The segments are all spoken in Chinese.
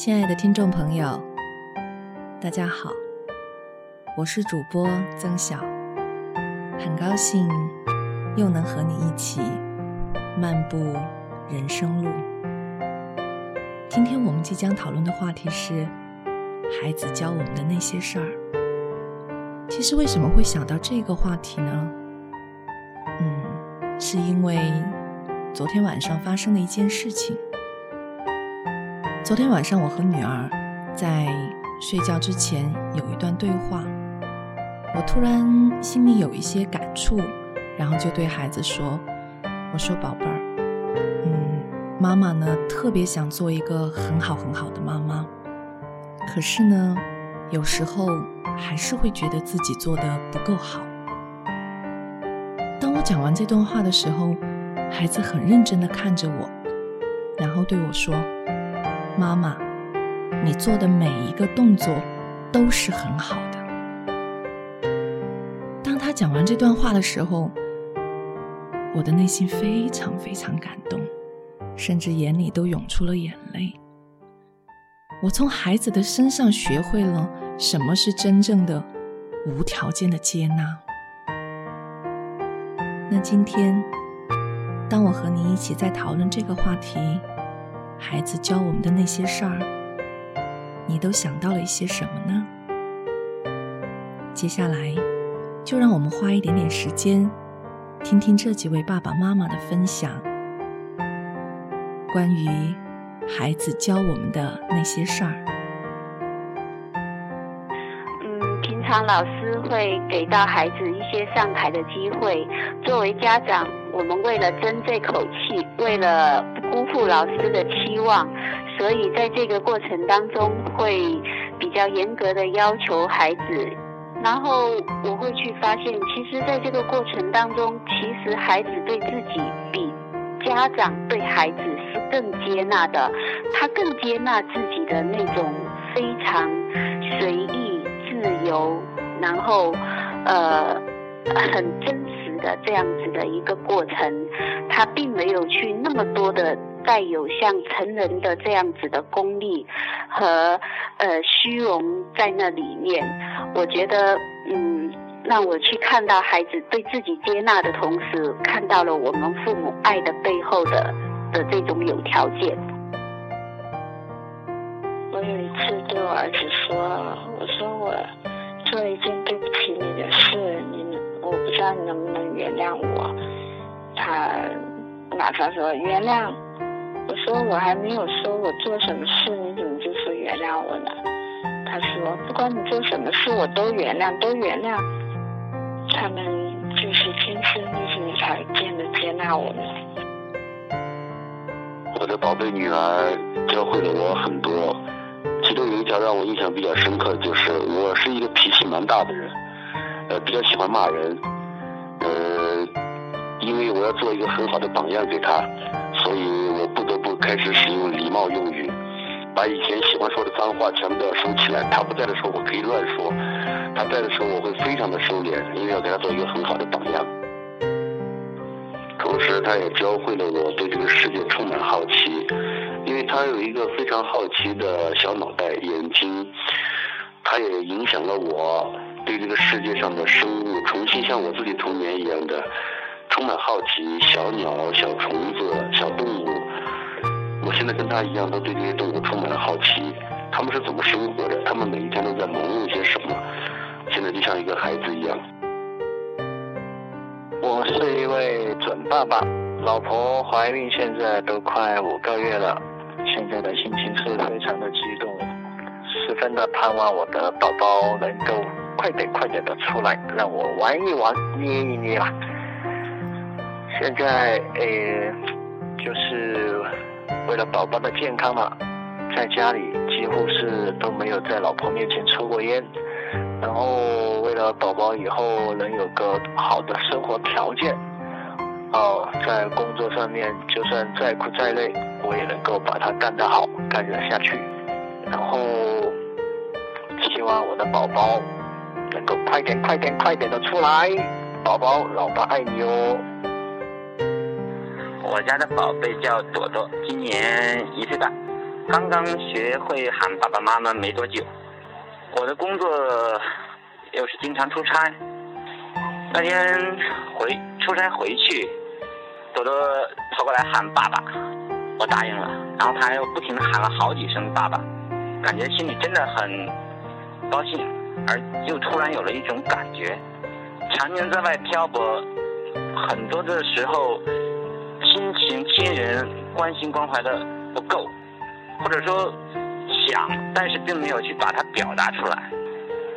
亲爱的听众朋友，大家好，我是主播曾晓，很高兴又能和你一起漫步人生路。今天我们即将讨论的话题是孩子教我们的那些事儿。其实为什么会想到这个话题呢？嗯，是因为昨天晚上发生的一件事情。昨天晚上，我和女儿在睡觉之前有一段对话，我突然心里有一些感触，然后就对孩子说：“我说宝贝儿，嗯，妈妈呢特别想做一个很好很好的妈妈，可是呢，有时候还是会觉得自己做的不够好。”当我讲完这段话的时候，孩子很认真的看着我，然后对我说。妈妈，你做的每一个动作都是很好的。当他讲完这段话的时候，我的内心非常非常感动，甚至眼里都涌出了眼泪。我从孩子的身上学会了什么是真正的无条件的接纳。那今天，当我和你一起在讨论这个话题。孩子教我们的那些事儿，你都想到了一些什么呢？接下来，就让我们花一点点时间，听听这几位爸爸妈妈的分享，关于孩子教我们的那些事儿。嗯，平常老师会给到孩子一些上台的机会，作为家长，我们为了争这口气，为了不。辜负老师的期望，所以在这个过程当中会比较严格的要求孩子，然后我会去发现，其实在这个过程当中，其实孩子对自己比家长对孩子是更接纳的，他更接纳自己的那种非常随意、自由，然后呃很真的这样子的一个过程。他并没有去那么多的带有像成人的这样子的功利和呃虚荣在那里面。我觉得，嗯，让我去看到孩子对自己接纳的同时，看到了我们父母爱的背后的的这种有条件。我有一次对我儿子说：“原谅我。”他马上说原谅，我说我还没有说我做什么事，你怎么就说原谅我呢？他说不管你做什么事，我都原谅，都原谅。他们就是天生就是无条件的接纳我们。我的宝贝女儿教会了我很多，其中有一条让我印象比较深刻的就是，我是一个脾气蛮大的人，呃，比较喜欢骂人，因为我要做一个很好的榜样给他，所以我不得不开始使用礼貌用语，把以前喜欢说的脏话全部都要收起来。他不在的时候我可以乱说，他在的时候我会非常的收敛，因为要给他做一个很好的榜样。同时，他也教会了我对这个世界充满好奇，因为他有一个非常好奇的小脑袋眼睛，他也影响了我对这个世界上的生物重新像我自己童年一样的。充满好奇，小鸟、小虫子、小动物，我现在跟他一样，都对这些动物充满了好奇。他们是怎么生活的？他们每一天都在忙碌些什么？现在就像一个孩子一样。我是一位准爸爸，老婆怀孕现在都快五个月了，现在的心情是非常的激动，十分的盼望我的宝宝能够快点快点的出来，让我玩一玩，捏一捏啊。现在诶，就是为了宝宝的健康嘛，在家里几乎是都没有在老婆面前抽过烟，然后为了宝宝以后能有个好的生活条件，哦，在工作上面就算再苦再累，我也能够把它干得好，干得下去，然后希望我的宝宝能够快点、快点、快点的出来，宝宝，老爸爱你哦。我家的宝贝叫朵朵，今年一岁半。刚刚学会喊爸爸妈妈没多久，我的工作又是经常出差。那天回出差回去，朵朵跑过来喊爸爸，我答应了，然后他又不停的喊了好几声爸爸，感觉心里真的很高兴，而又突然有了一种感觉，常年在外漂泊，很多的时候，亲人关心关怀的不够，或者说想，但是并没有去把它表达出来。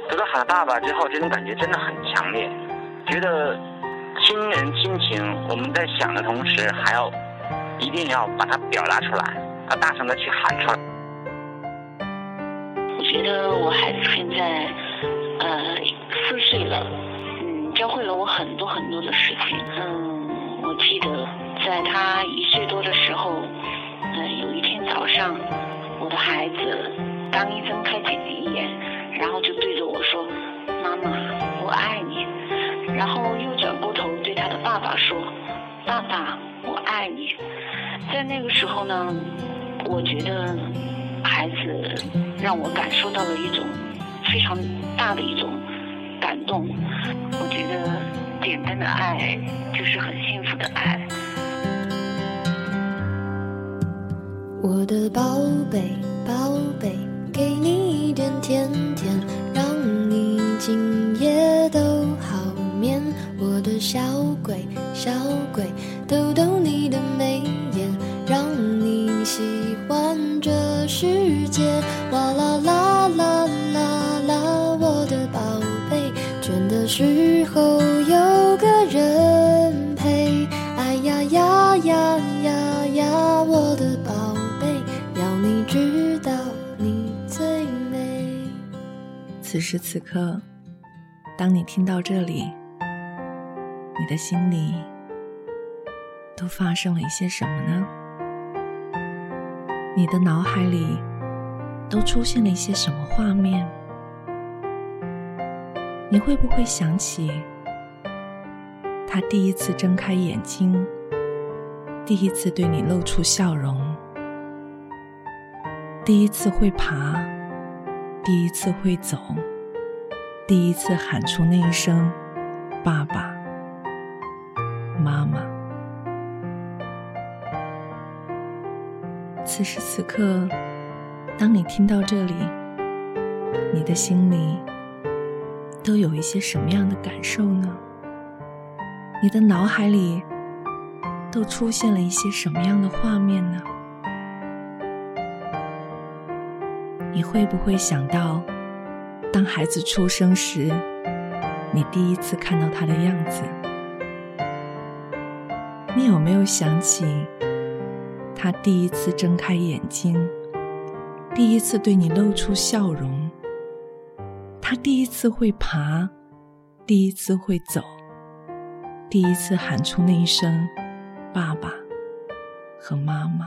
得到喊爸爸之后，这种感觉真的很强烈。觉得亲人亲情，我们在想的同时，还要一定要把它表达出来，要大声的去喊出来。我觉得我孩子现在呃四岁了，嗯，教会了我很多很多的事情。嗯，我记得在他一岁多的时候，嗯，有一天早上，我的孩子刚一睁开眼眼，然后就对着我说：“妈妈，我爱你。”然后又转过头对他的爸爸说：“爸爸，我爱你。”在那个时候呢，我觉得孩子让我感受到了一种非常大的一种感动。我觉得简单的爱我的宝贝，宝贝，给你一点甜甜，让你今夜都好眠。我的小鬼，小鬼，逗逗你的眉眼，让你喜欢这世界。哇啦啦啦啦啦，我的宝贝，倦的时候此时此刻，当你听到这里。你的心里都发生了一些什么呢？你的脑海里都出现了一些什么画面？你会不会想起他第一次睁开眼睛，第一次对你露出笑容，第一次会爬，第一次会走，第一次喊出那一声“爸爸”？妈妈，此时此刻，当你听到这里，你的心里都有一些什么样的感受呢？你的脑海里都出现了一些什么样的画面呢？你会不会想到，当孩子出生时，你第一次看到他的样子？你有没有想起他第一次睁开眼睛，第一次对你露出笑容？他第一次会爬，第一次会走，第一次喊出那一声“爸爸”和“妈妈”。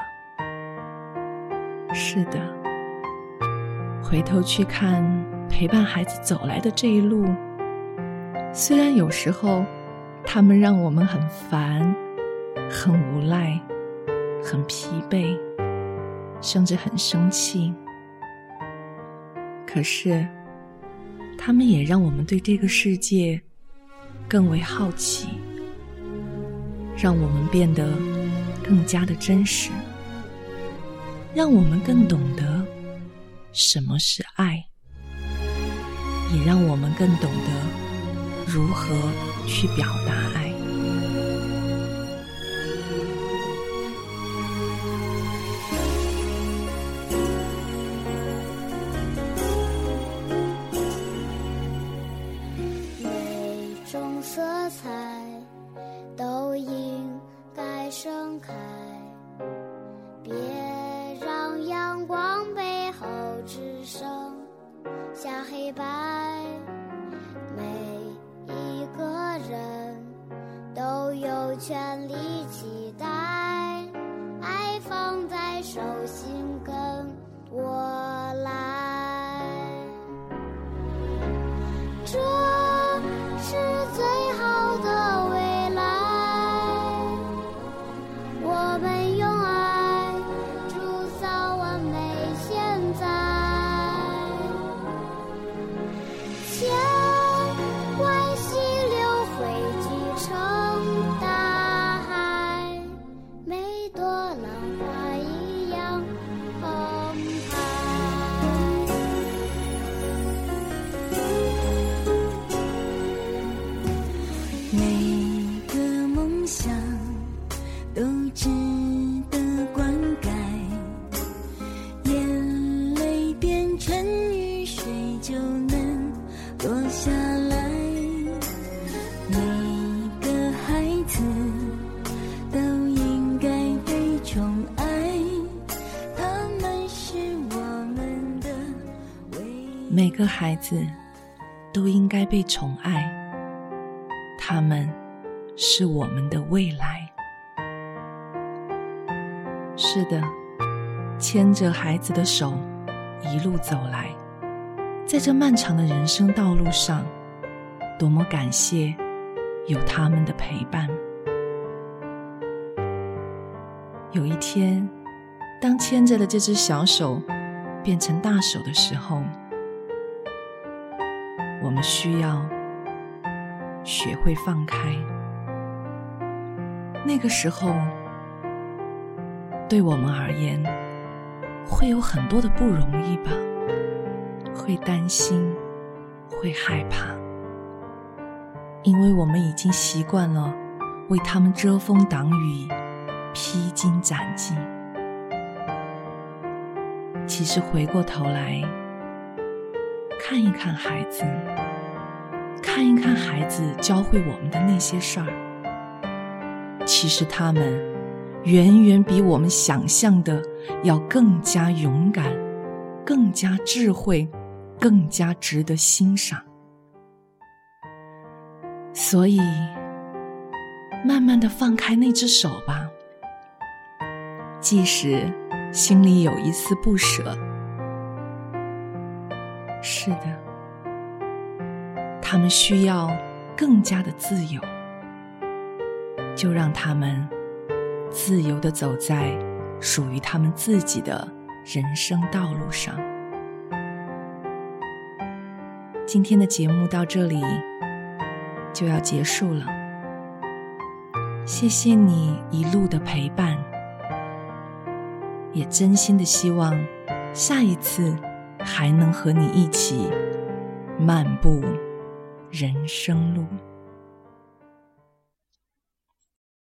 是的，回头去看陪伴孩子走来的这一路，虽然有时候他们让我们很烦。很无奈，很疲惫，甚至很生气。可是，他们也让我们对这个世界更为好奇，让我们变得更加的真实，让我们更懂得什么是爱，也让我们更懂得如何去表达爱。每种色彩权利个孩子都应该被宠爱，他们是我们的未来。是的，牵着孩子的手，一路走来，在这漫长的人生道路上，多么感谢有他们的陪伴。有一天，当牵着的这只小手变成大手的时候，我们需要学会放开。那个时候，对我们而言，会有很多的不容易吧？会担心，会害怕，因为我们已经习惯了为他们遮风挡雨。披荆斩棘。其实回过头来看一看孩子，看一看孩子教会我们的那些事儿，其实他们远远比我们想象的要更加勇敢，更加智慧，更加值得欣赏。所以，慢慢的放开那只手吧。即使心里有一丝不舍，是的，他们需要更加的自由，就让他们自由的走在属于他们自己的人生道路上。今天的节目到这里就要结束了，谢谢你一路的陪伴。也真心的希望，下一次还能和你一起漫步人生路。